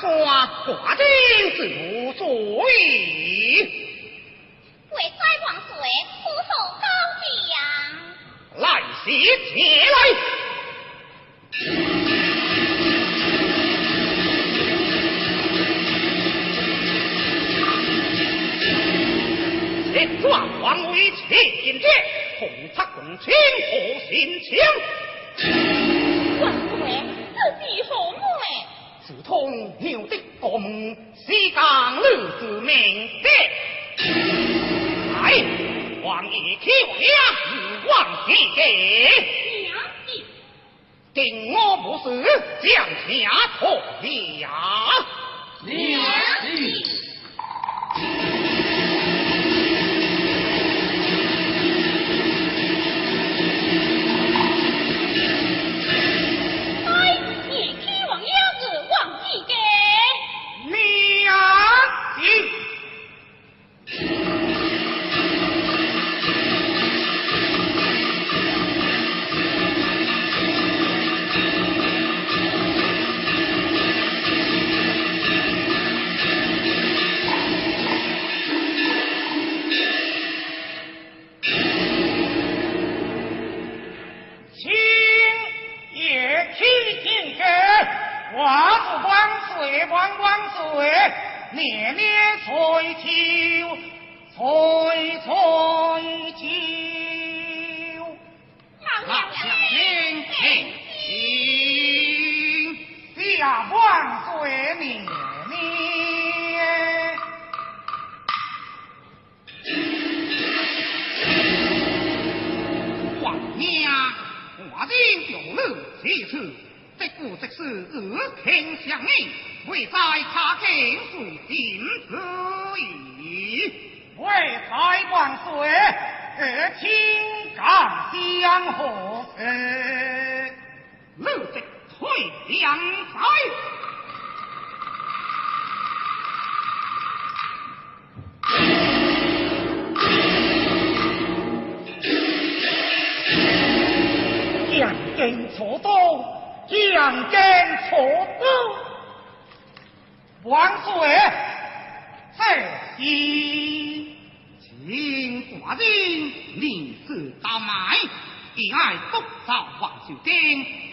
说花的时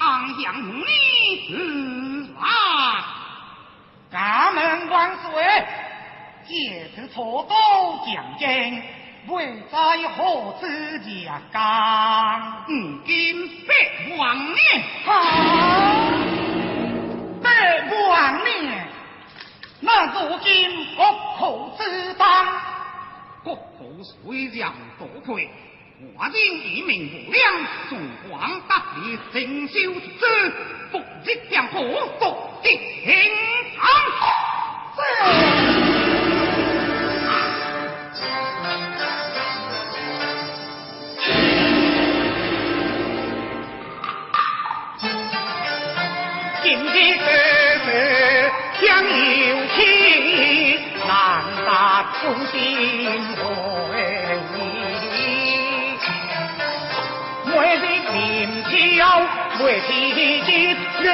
昂扬无礼自来。家门万岁，借此错刀将军。为在何之家干？如今百万年，百万年，那如今国库之当，国库虽然多亏，我今以命无量，宋皇大帝承修之，复日江河独定长。今日哥哥将有情，难达春心念朝，为提金，月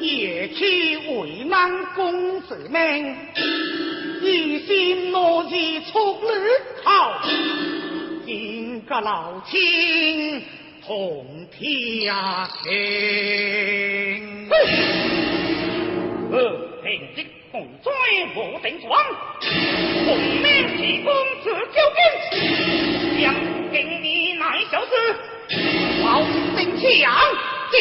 夜去为难公子命，一心落日出日头，今个老亲同天庭。呃，平日洪灾无定庄，红命是公子交兵，将今年乃小事，老定强进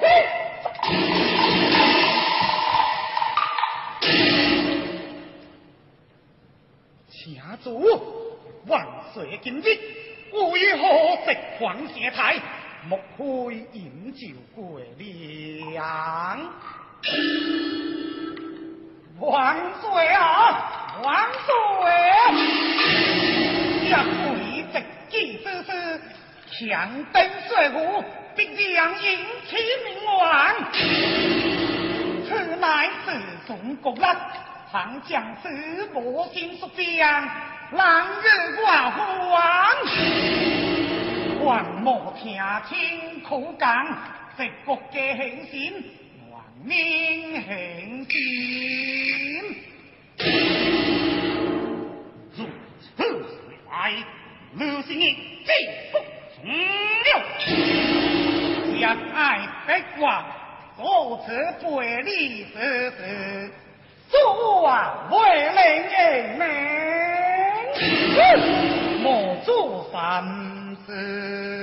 请主万岁今日为何直皇下台，莫非饮酒过量？万岁啊！万岁！这贵直计之事，强登水湖，必将引起名望。此乃自从国力，唐将士无心所将，难日寡皇。还莫听听口讲，直国嘅行心。明行心，如此来，刘姓人既不从了，将爱不忘，如此背离之事，做啊为令人莫做三思。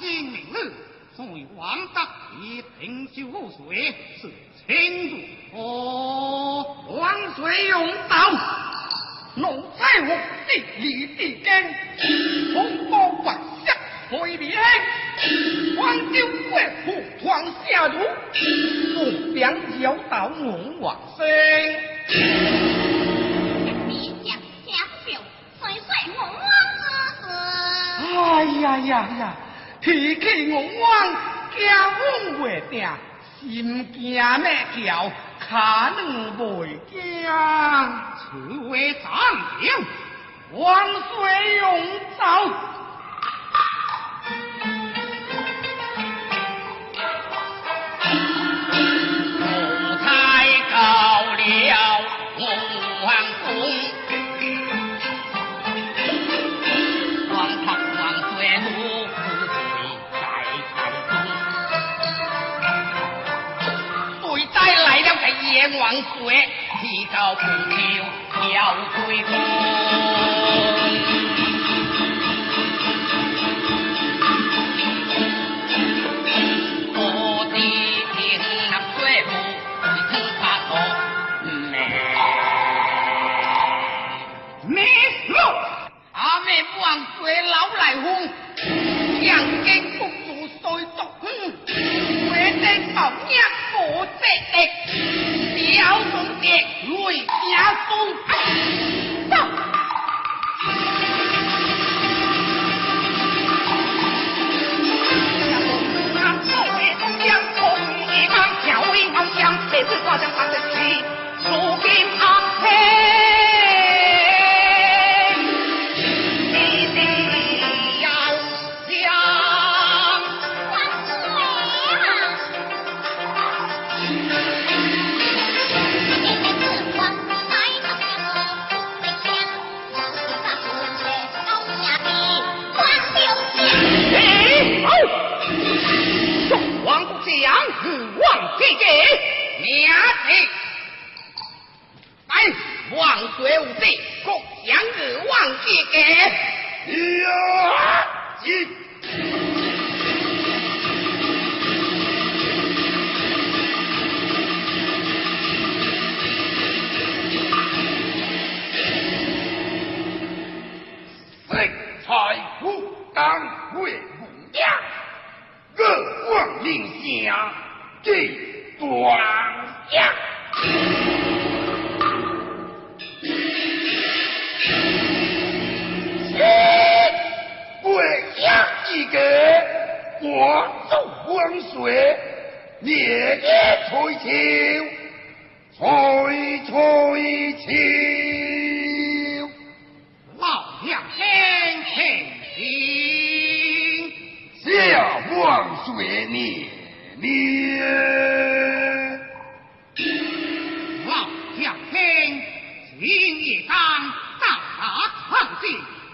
今明日，送王大爷平修水，是清主哦。王水永道，奴才我地立地根，风波万象毁灭，荒丢国土创下主，我想教导我王生。哎呀呀呀！提起我往，惊阮袂定，心惊咩叫，脚软未惊，此为长亭，万岁永照。的王国，一道不求要归功。Thank you. Người cha không phải là 胜仗望水年年催秋，催催秋。老将天请听，下望水年年。老将天今夜当大汉将，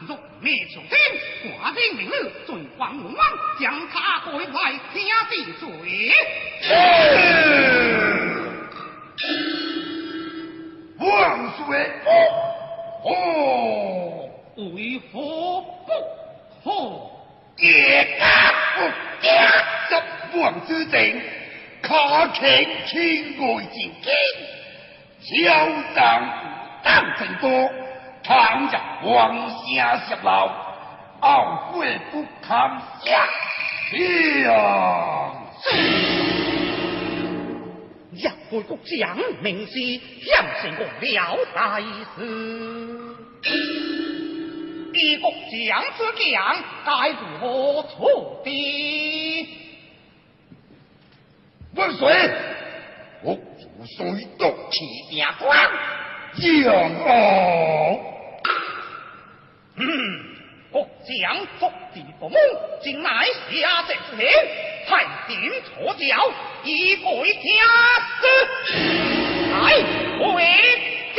入灭楚天。寡的明日准皇龙王将他带来听地罪。万岁！哦，为何不喝？也不，十王之阵，可请千古进京。小张当城多，唐家王家血老。懊悔不堪呀！呀！一国将明知向成功了大事，一国将之将该如何处？万岁！我主虽夺其将官，将哦。嗯。国将作地不猛，竟乃下阵之前，太监错脚，以鬼家私，来为天。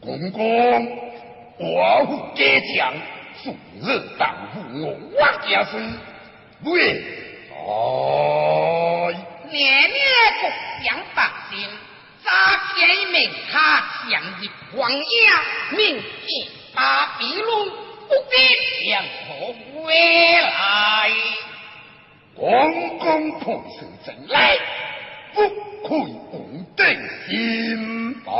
公公，我府家将数日到。我我家是喂，哎，年年不想百姓，诈骗一名他想的王爷，命见八比路，不必想何归来。王公同手真来，不愧无定心啊。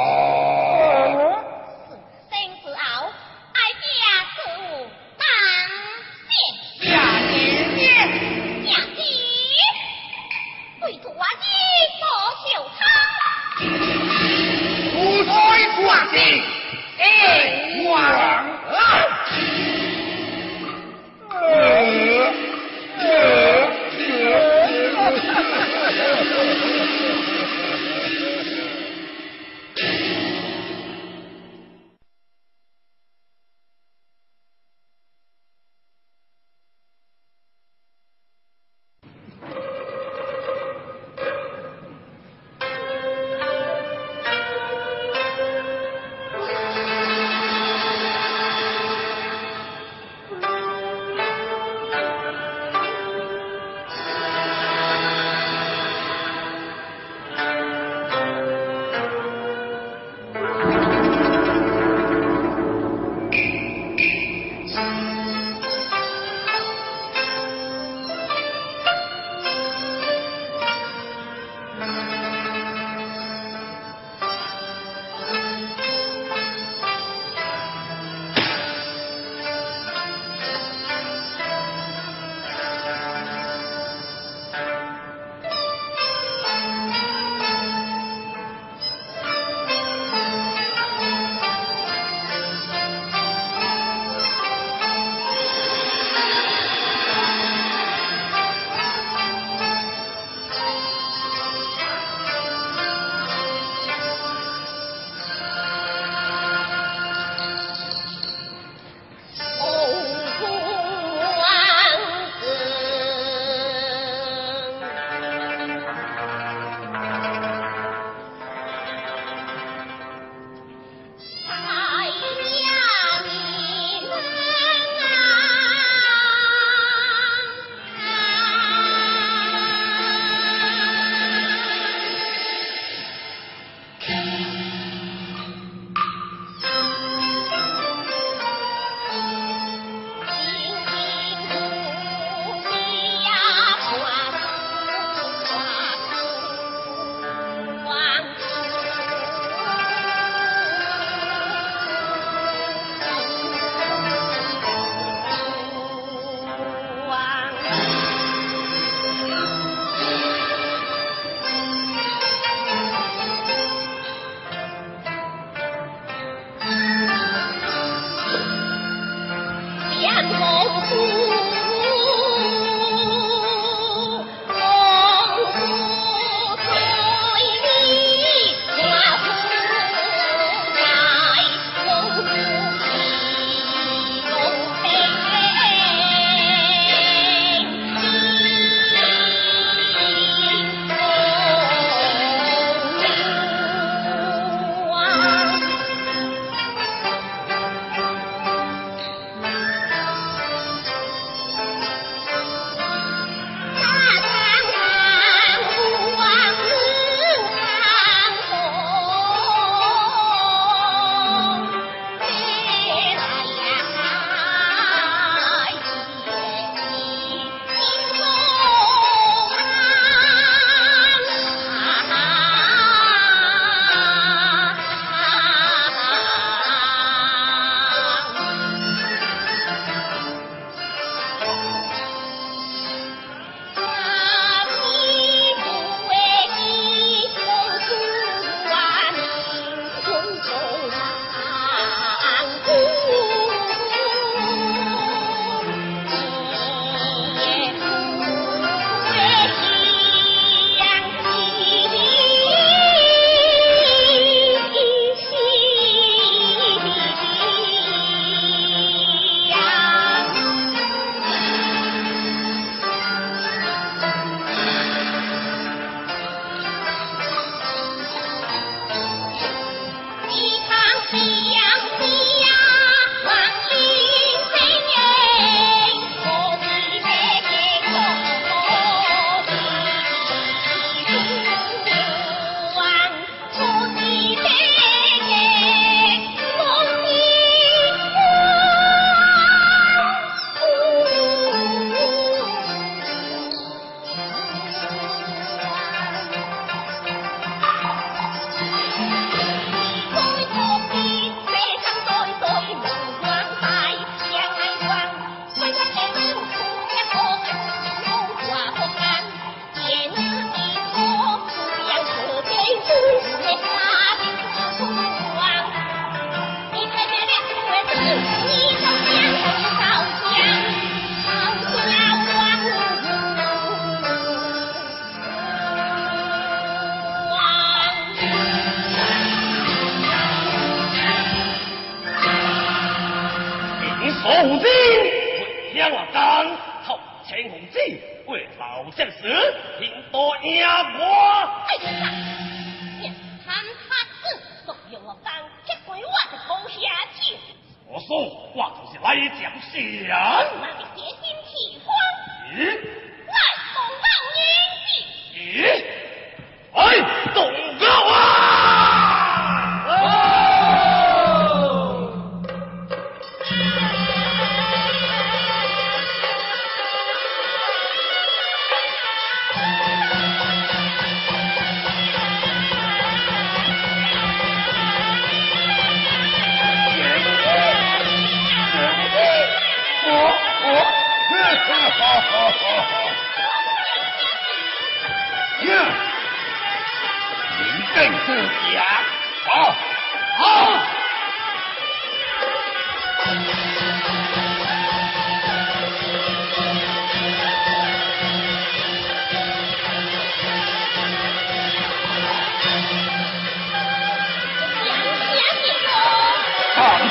Peace.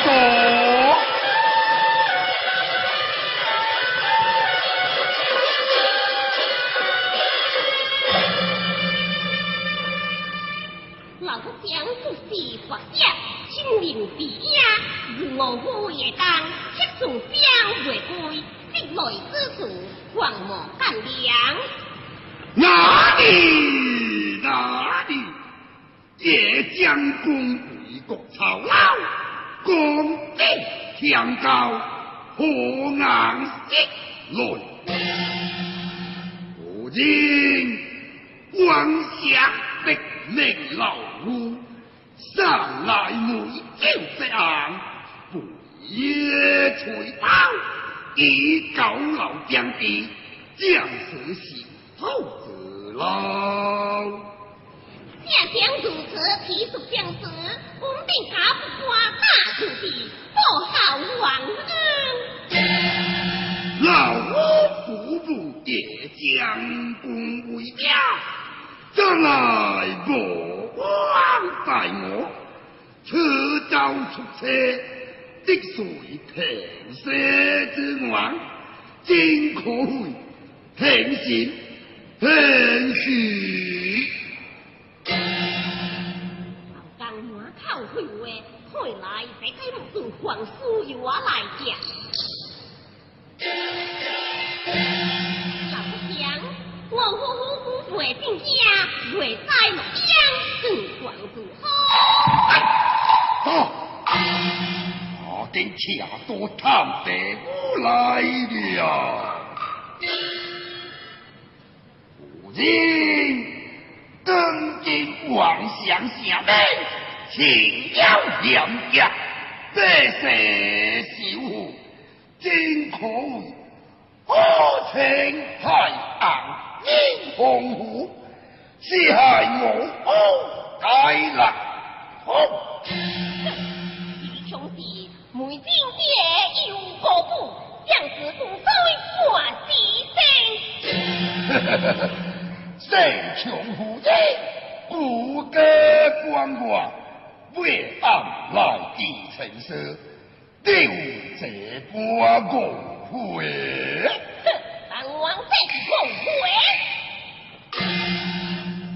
Michael. Cao 老话，来在个木棍皇叔由我来讲。老乡，我呼呼呼会进家，会在木。走，我等车多探得我来了。如今，登进王相下。情有眼力，这是小虎真恶。我情太行英雄虎，是害我好解难。好，自从是梅精蝶又何故？将此毒膏化死生。哼哼哼，的孤家寡人。为俺来地陈设，定这国共会。本王在共会。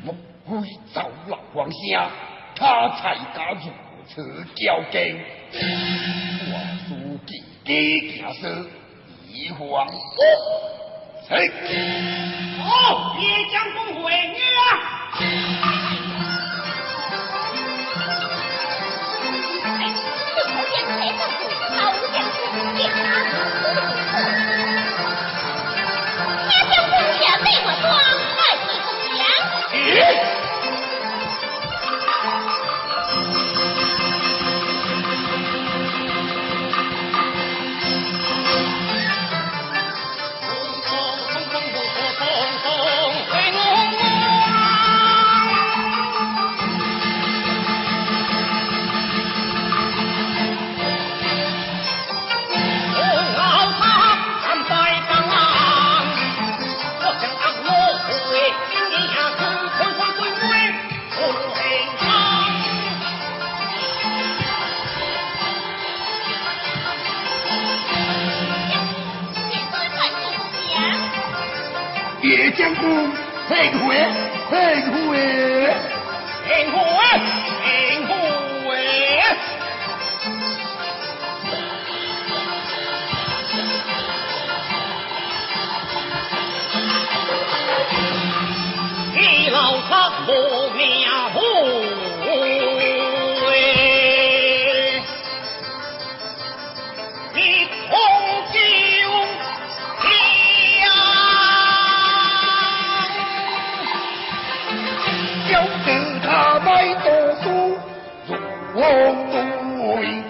莫非赵老皇兄他才敢如此交矜？我书记低调说，以防不。好，叶将公会，我无名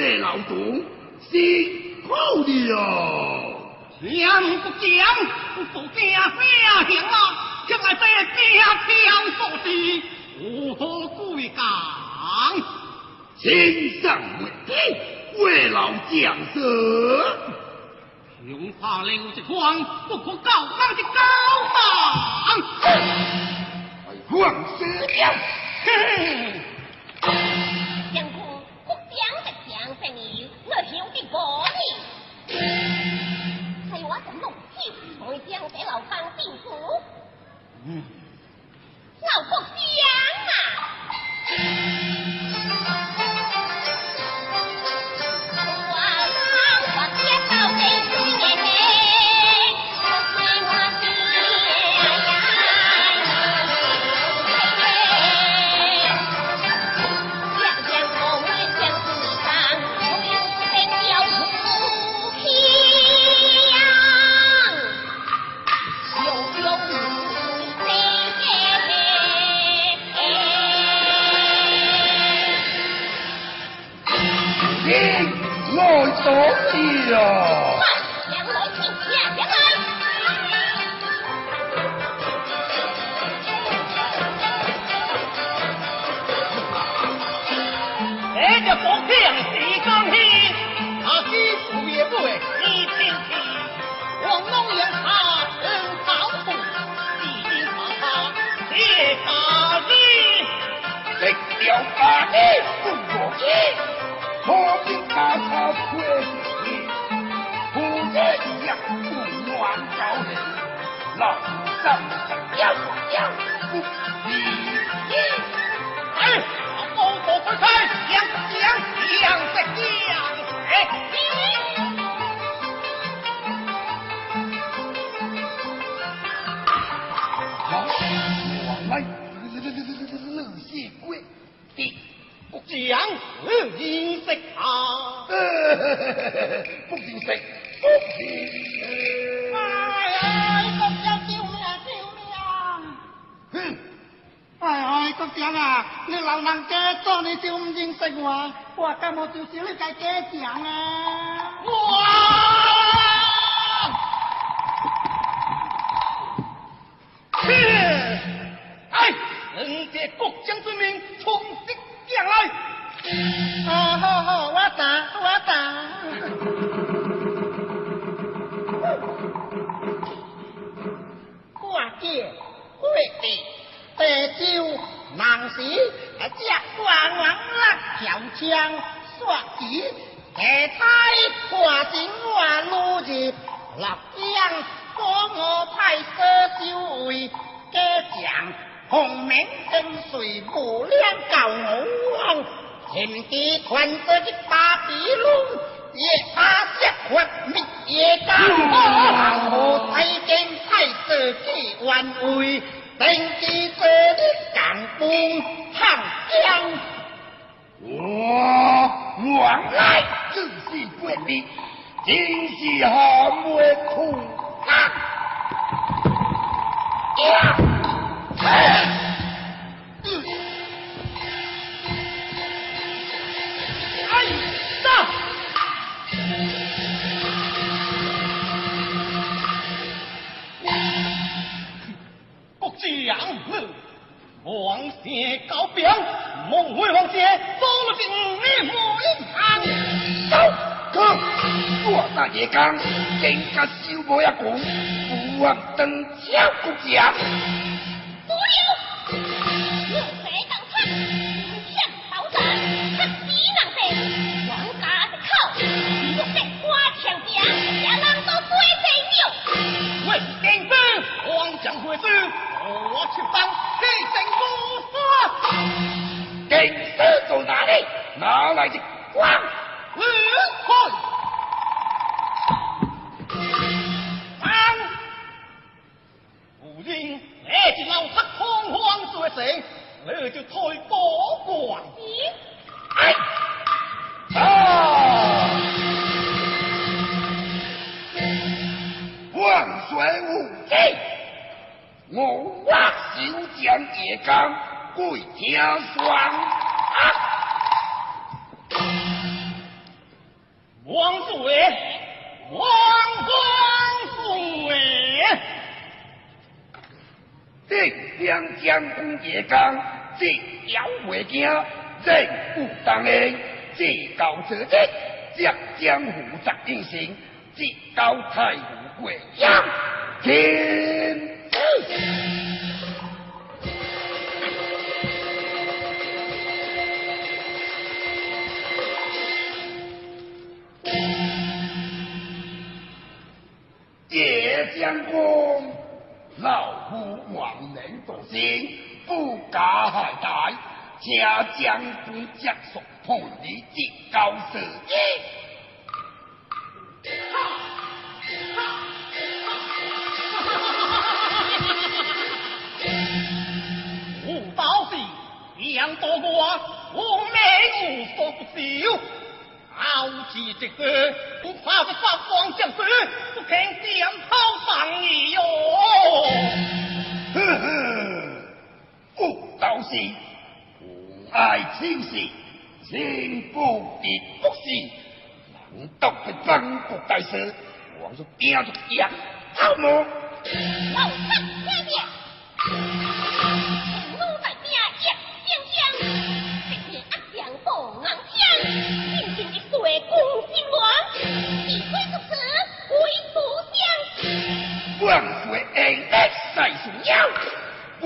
这老总是好的哟。天不降，不降降啊，将来在降降所地，如何归港？天上为定，为老将死。恐怕刘志光不可高望的高望，我就是你家爹娘啊？哎，自是怪你，真是寒梅苦啊！呀，哎，哎，杀！国将们，王谢高兵，孟回王谢走了进你门堂。走，哥，我大爷讲，更加修无一讲，不忘登桥国将。不了，我这当场，向刀斩，黑死人，王家的口，我这花枪兵，也人都归正了。为定兵，王将会师，我去帮西城不杀。定师在哪里？哪来的光？我挖小将夜刚跪听双这两将军叶刚，这妖未惊，人不当然，这高者者，这江湖十英雄，这高太湖贵阳天能作心，不加害大，请将军接受判你至高者也。无道是两多过，我命无所不修。傲气这个，不怕不发光将士，不肯点炮上你哟。呵呵，不道士，无爱亲事，情不敌不是，难道是曾国大师？王叔拼着样，好么？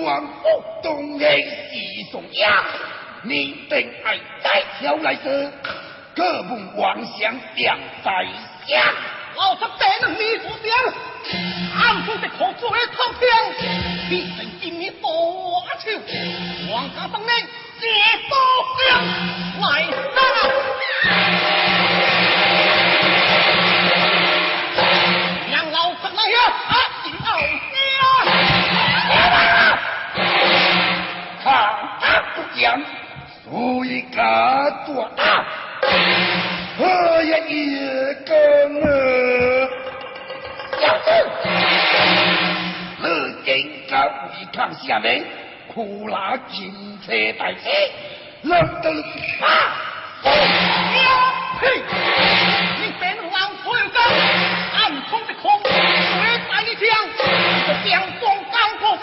王府东黑是送妖，你定爱再挑来说，可问王相两在下。老子这能你不想？俺不得可做的偷听，必成今日大球，王家等你接多将来打。让老子来呀！啊，将所以卡断，我呀一个我，小子，你应该会看下面，苦拉金车带车，老子，啊，我呸，你别妄自尊，暗中的空，谁打一你，这枪光高过飞，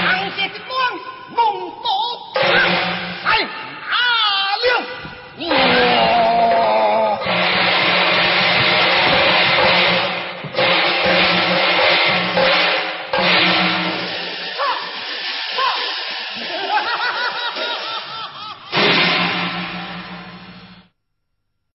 长线的光。孟婆汤哎啊六我